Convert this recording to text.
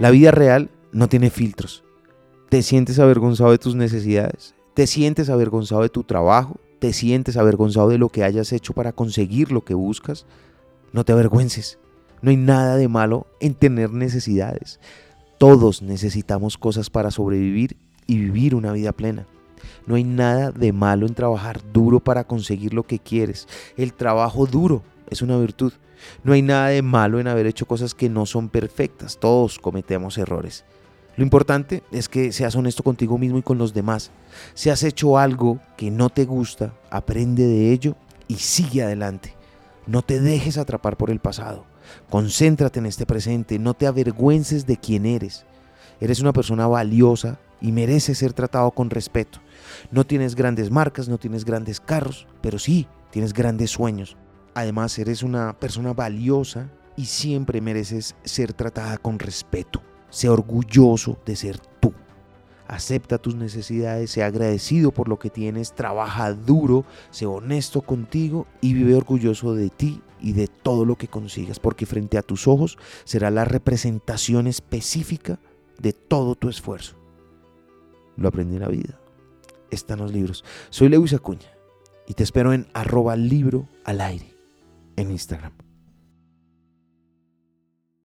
La vida real no tiene filtros. ¿Te sientes avergonzado de tus necesidades? ¿Te sientes avergonzado de tu trabajo? ¿Te sientes avergonzado de lo que hayas hecho para conseguir lo que buscas? No te avergüences. No hay nada de malo en tener necesidades. Todos necesitamos cosas para sobrevivir y vivir una vida plena. No hay nada de malo en trabajar duro para conseguir lo que quieres. El trabajo duro es una virtud. No hay nada de malo en haber hecho cosas que no son perfectas. Todos cometemos errores. Lo importante es que seas honesto contigo mismo y con los demás. Si has hecho algo que no te gusta, aprende de ello y sigue adelante. No te dejes atrapar por el pasado. Concéntrate en este presente. No te avergüences de quién eres. Eres una persona valiosa y mereces ser tratado con respeto. No tienes grandes marcas, no tienes grandes carros, pero sí tienes grandes sueños. Además, eres una persona valiosa y siempre mereces ser tratada con respeto. Sé orgulloso de ser tú. Acepta tus necesidades, sé agradecido por lo que tienes, trabaja duro, sé honesto contigo y vive orgulloso de ti y de todo lo que consigas, porque frente a tus ojos será la representación específica de todo tu esfuerzo. Lo aprendí en la vida. Están los libros. Soy Lewis Acuña y te espero en arroba libro al aire en Instagram.